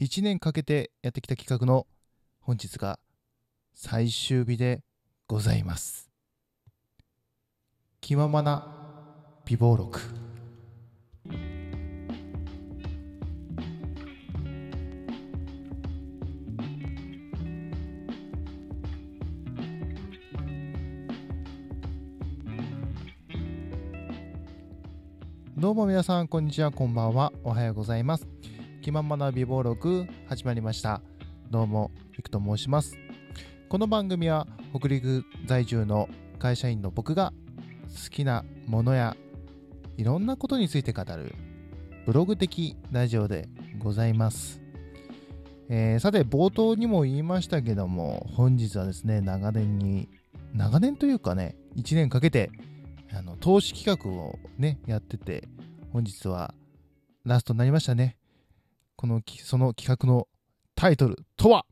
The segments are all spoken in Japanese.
1年かけてやってきた企画の本日が最終日でございます。気ままな美貌録。どうも皆さんこんにちはこんばんは。おはようございます。気ままな美貌録始まりました。どうもいくと申します。この番組は北陸在住の会社員の僕が好きなものやいろんなことについて語るブログ的ラジオでございます、えーさて冒頭にも言いましたけども本日はですね長年に長年というかね1年かけてあの投資企画をねやってて本日はラストになりましたね。このその企画のタイトルとは？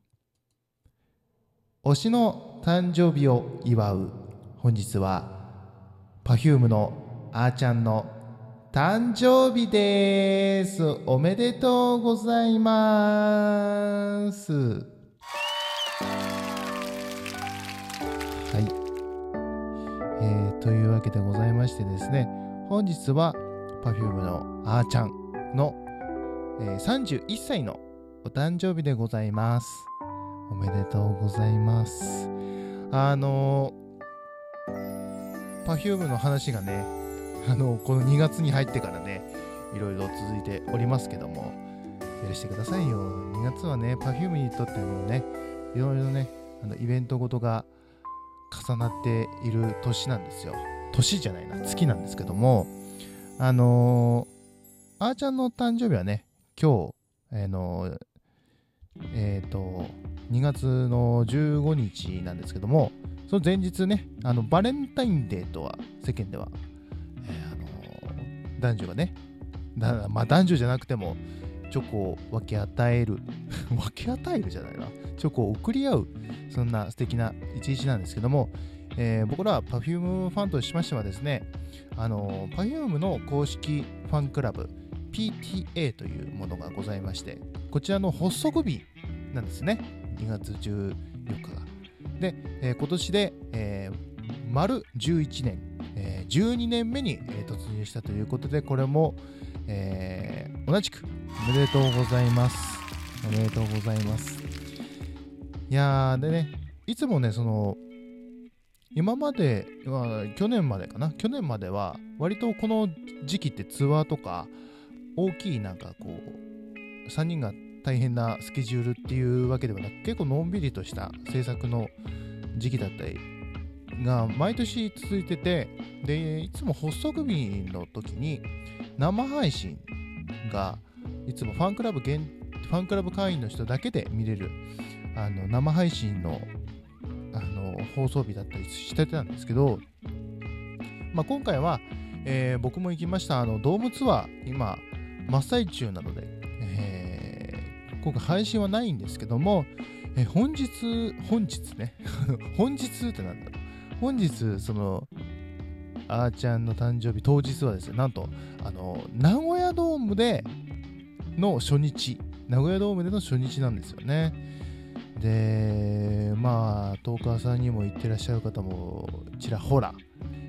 推しの誕生日を祝う。本日は Perfume のあーちゃんの誕生日です。おめでとうございます。はい。えーというわけでございましてですね。本日は Perfume のあーちゃんの、え31歳のお誕生日でございます。おめでとうございます。あのー、Perfume の話がねあのこの2月に入ってからねいろいろ続いておりますけども許してくださいよ。2月はね Perfume にとってもねいろいろねあのイベントごとが重なっている年なんですよ。年じゃないな月なんですけどもあのー、あーちゃんの誕生日はね今日あのえっ、と2月の15日なんですけどもその前日ねあのバレンタインデーとは世間では、えーあの男女がねだまあ男女じゃなくてもチョコを分け与える 分け与えるじゃないな。チョコを送り合うそんな素敵な一日なんですけども、えー僕ら Perfume ファンとしましてはですねあの Perfume の公式ファンクラブ PTA というものがございましてこちらの発足日なんですね。2月14日が。で、えー今年で、えー丸11年、えー12年目に、え突入したということでこれも、えー同じく。おめでとうございます。おめでとうございます。いやーでねいつもねその今まで、まあ去年までかな。去年までは割とこの時期ってツアーとか大きいなんかこう3人が大変なスケジュールっていうわけではなく結構のんびりとした制作の時期だったりが毎年続いててでいつも発足日の時に生配信がいつもファンクラブ限ファンクラブ会員の人だけで見れるあの生配信のあの放送日だったりしてたんですけど、まあ、今回は、えー僕も行きましたあのドームツアー今真っ最中なので、えー今回配信はないんですけども、えー本日本日ね 本日ってなんだろう。本日そのあーちゃんの誕生日当日はですねなんとあの名古屋ドームでの初日名古屋ドームでの初日なんですよね。でまあトーカーさんにも行ってらっしゃる方もちらほら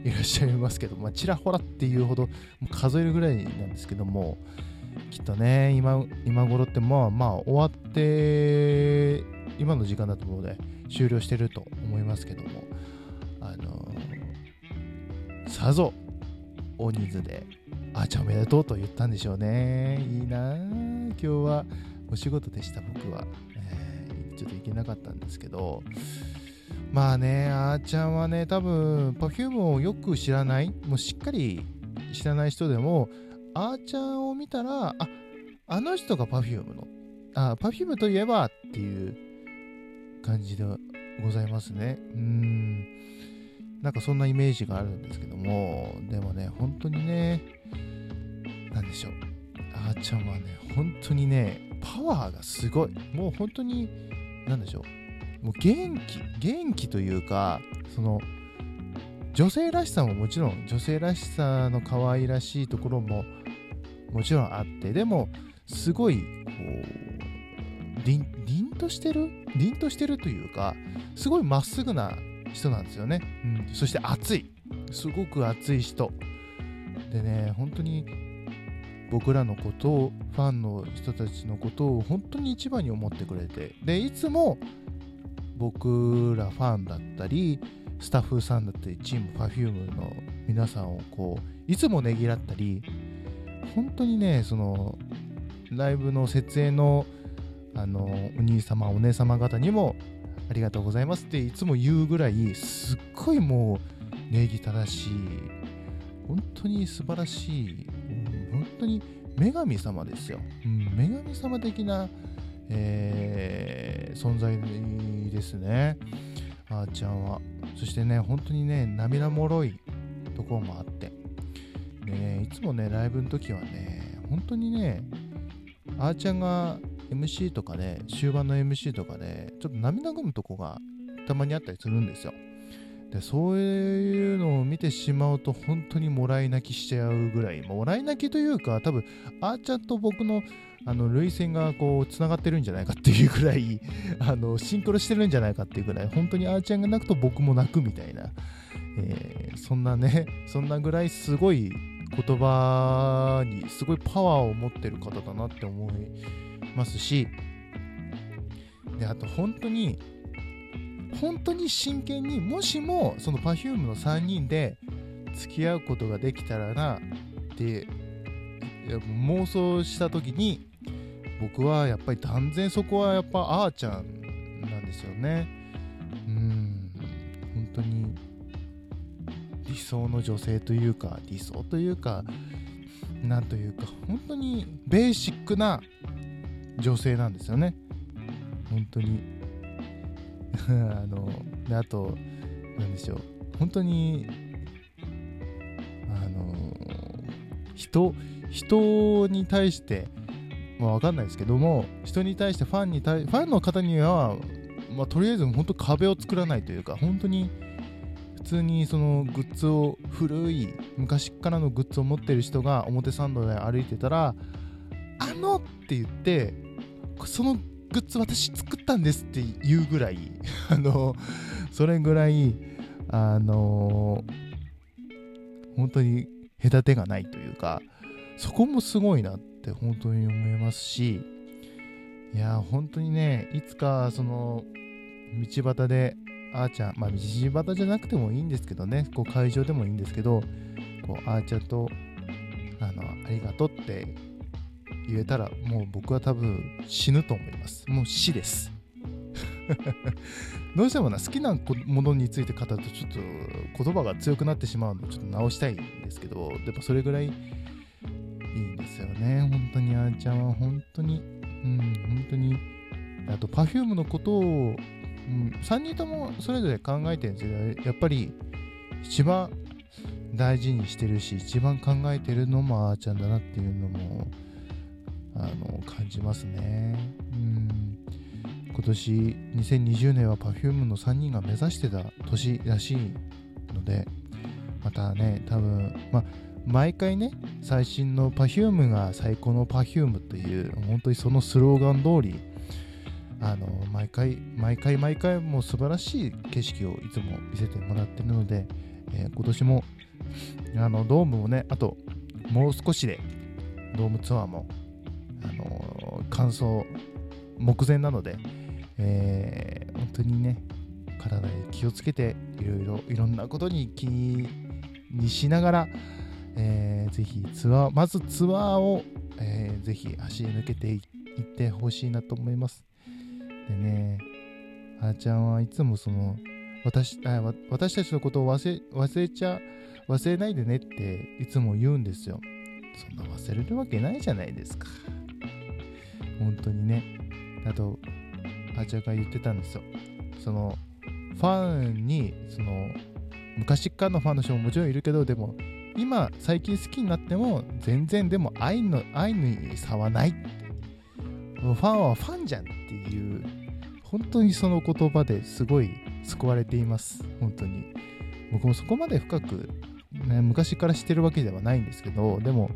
いらっしゃいますけど、まあ、ちらほらっていうほど数えるぐらいなんですけどもきっとね今今頃ってまあまあ終わって今の時間だと思うので終了してると思いますけどもあのさぞ大人数であーちゃんおめでとうと言ったんでしょうね。いいな今日はお仕事でした僕は、えーちょっと行けなかったんですけどまあねあーちゃんはね多分 Perfume をよく知らないもうしっかり知らない人でもあーちゃんを見たらああの人が Perfume のあ Perfume といえばっていう感じでございますね。うーん。なんかそんなイメージがあるんですけどもでもね本当にねなんでしょう。あーちゃんはね本当にねパワーがすごい。もう本当になんでしょう。もう元気元気というかその女性らしさももちろん女性らしさの可愛らしいところももちろんあってでもすごいこ凛凛としてる？凛としてるというかすごいまっすぐな人なんですよね、うん、そして熱い。すごく熱い人。でね本当に僕らのことをファンの人たちのことを本当に一番に思ってくれて。でいつも僕らファンだったりスタッフさんだったりチーム Perfume の皆さんをこういつもねぎらったり本当にねそのライブの設営のあのお兄様お姉様方にもありがとうございますっていつも言うぐらいすっごいもう礼儀正しい本当に素晴らしい本当に女神様ですよ、うん、女神様的な、えー、存在ですね。あーちゃんは。そしてね本当にね涙もろいところもあって。ねいつもねライブの時はね本当にねあーちゃんが MC とかで、終盤の MC とかで、ちょっと涙ぐむとこがたまにあったりするんですよ。で、そういうのを見てしまうと、本当にもらい泣きしちゃうぐらい、もらい泣きというか、多分、あーちゃんと僕の、あの、涙腺がこう、つながってるんじゃないかっていうぐらい、あの、シンクロしてるんじゃないかっていうぐらい、本当にあーちゃんが泣くと僕も泣くみたいな、えー、そんなね、そんなぐらいすごい言葉にすごいパワーを持ってる方だなって思いますし。であと本当に本当に真剣にもしもその Perfume の3人で付き合うことができたらなって妄想した時に僕はやっぱり断然そこはやっぱあーちゃんなんですよね。うん。本当に理想の女性というか理想というかなんというか本当にベーシックな女性なんですよね。本当に。あのであと何でしょう。本当にあの人人に対してまあ分かんないですけども人に対してファンに対ファンの方には、まあ、とりあえず本当壁を作らないというか本当に普通にそのグッズを古い昔からのグッズを持ってる人が表参道で歩いてたらあのって言ってそのグッズ私作ったんですって言うぐらい あのそれぐらいあの本当に隔てがないというかそこもすごいなって本当に思いますしいや本当にねいつかその道端であーちゃんまあ道端じゃなくてもいいんですけどねこう会場でもいいんですけどこうあーちゃんとあのありがとうって言えたらもう僕は多分死ぬと思います。もう死です。どうしてもな好きなものについて語るとちょっと言葉が強くなってしまうのでちょっと直したいんですけどでもそれぐらいいいんですよね。本当にあーちゃんは本当にうん本当に。あと Perfume のことを、うん、3人ともそれぞれ考えてるんですけどやっぱり一番大事にしてるし一番考えてるのもあーちゃんだなっていうのもあの感じますね。うん今年2020年は Perfume の3人が目指してた年らしいのでまたね多分まあ毎回ね最新の Perfume が最高の Perfume という本当にそのスローガン通りあの毎回毎回毎回もう素晴らしい景色をいつも見せてもらってるので、えー、今年もあのドームもねあともう少しでドームツアーもあの乾燥目前なので、えー、本当にね体に気をつけていろいろいろんなことに気にしながら、えー、ぜひツアーまずツアーを、えー、ぜひ走り抜けていってほしいなと思います。でねあーちゃんはいつもその私あ私たちのことを忘れ忘れちゃ忘れないでねっていつも言うんですよ。そんな忘れるわけないじゃないですか。本当にね。あとあーちゃんが言ってたんですよ。そのファンにその昔からのファンの人ももちろんいるけどでも今最近好きになっても全然でも愛の愛に差はない。ファンはファンじゃんっていう本当にその言葉ですごい救われています。本当に。僕もそこまで深く、ね、昔から知ってるわけではないんですけどでも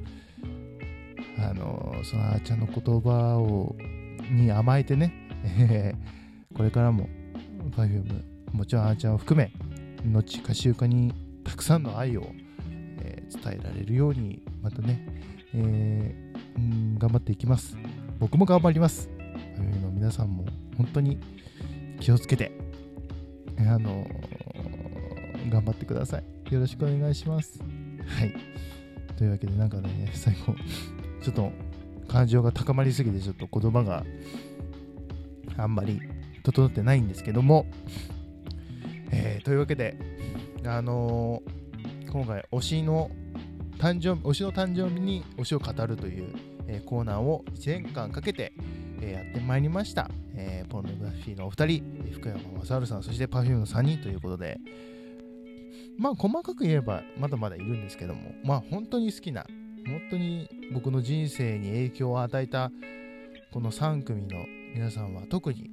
あのそのあーちゃんの言葉をに甘えてね、え ーこれからも Perfume もちろんあーちゃんを含め後かしゆかにたくさんの愛を、えー伝えられるようにまたね、えーん頑張っていきます。僕も頑張ります。Perfume の皆さんも本当に気をつけてえーあの頑張ってください。よろしくお願いします。はい。というわけでなんかね最後ちょっと感情が高まりすぎてちょっと言葉があんまり整ってないんですけども、えーというわけであのー今回推しの誕生推しの誕生日に推しを語るという、えーコーナーを1年間かけて、えやってまいりました、えポルノグラフィーのお二人福山雅治さんそして Perfume の3人ということで。まあ細かく言えばまだまだいるんですけどもまあ本当に好きな本当に僕の人生に影響を与えたこの3組の皆さんは特に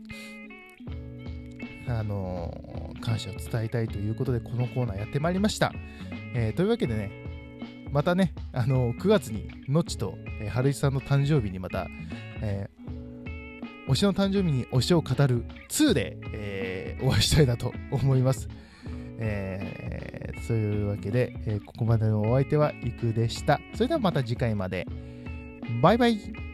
あの感謝を伝えたいということでこのコーナーやってまいりました、えーというわけでねまたね、あの9月にのっちと、えー春石さんの誕生日にまた、えー推しの誕生日に推しを語る2で、えーお会いしたいなと思います。えー、そういうわけで、えーここまでのお相手はいくでした。それではまた次回まで。バイバイ。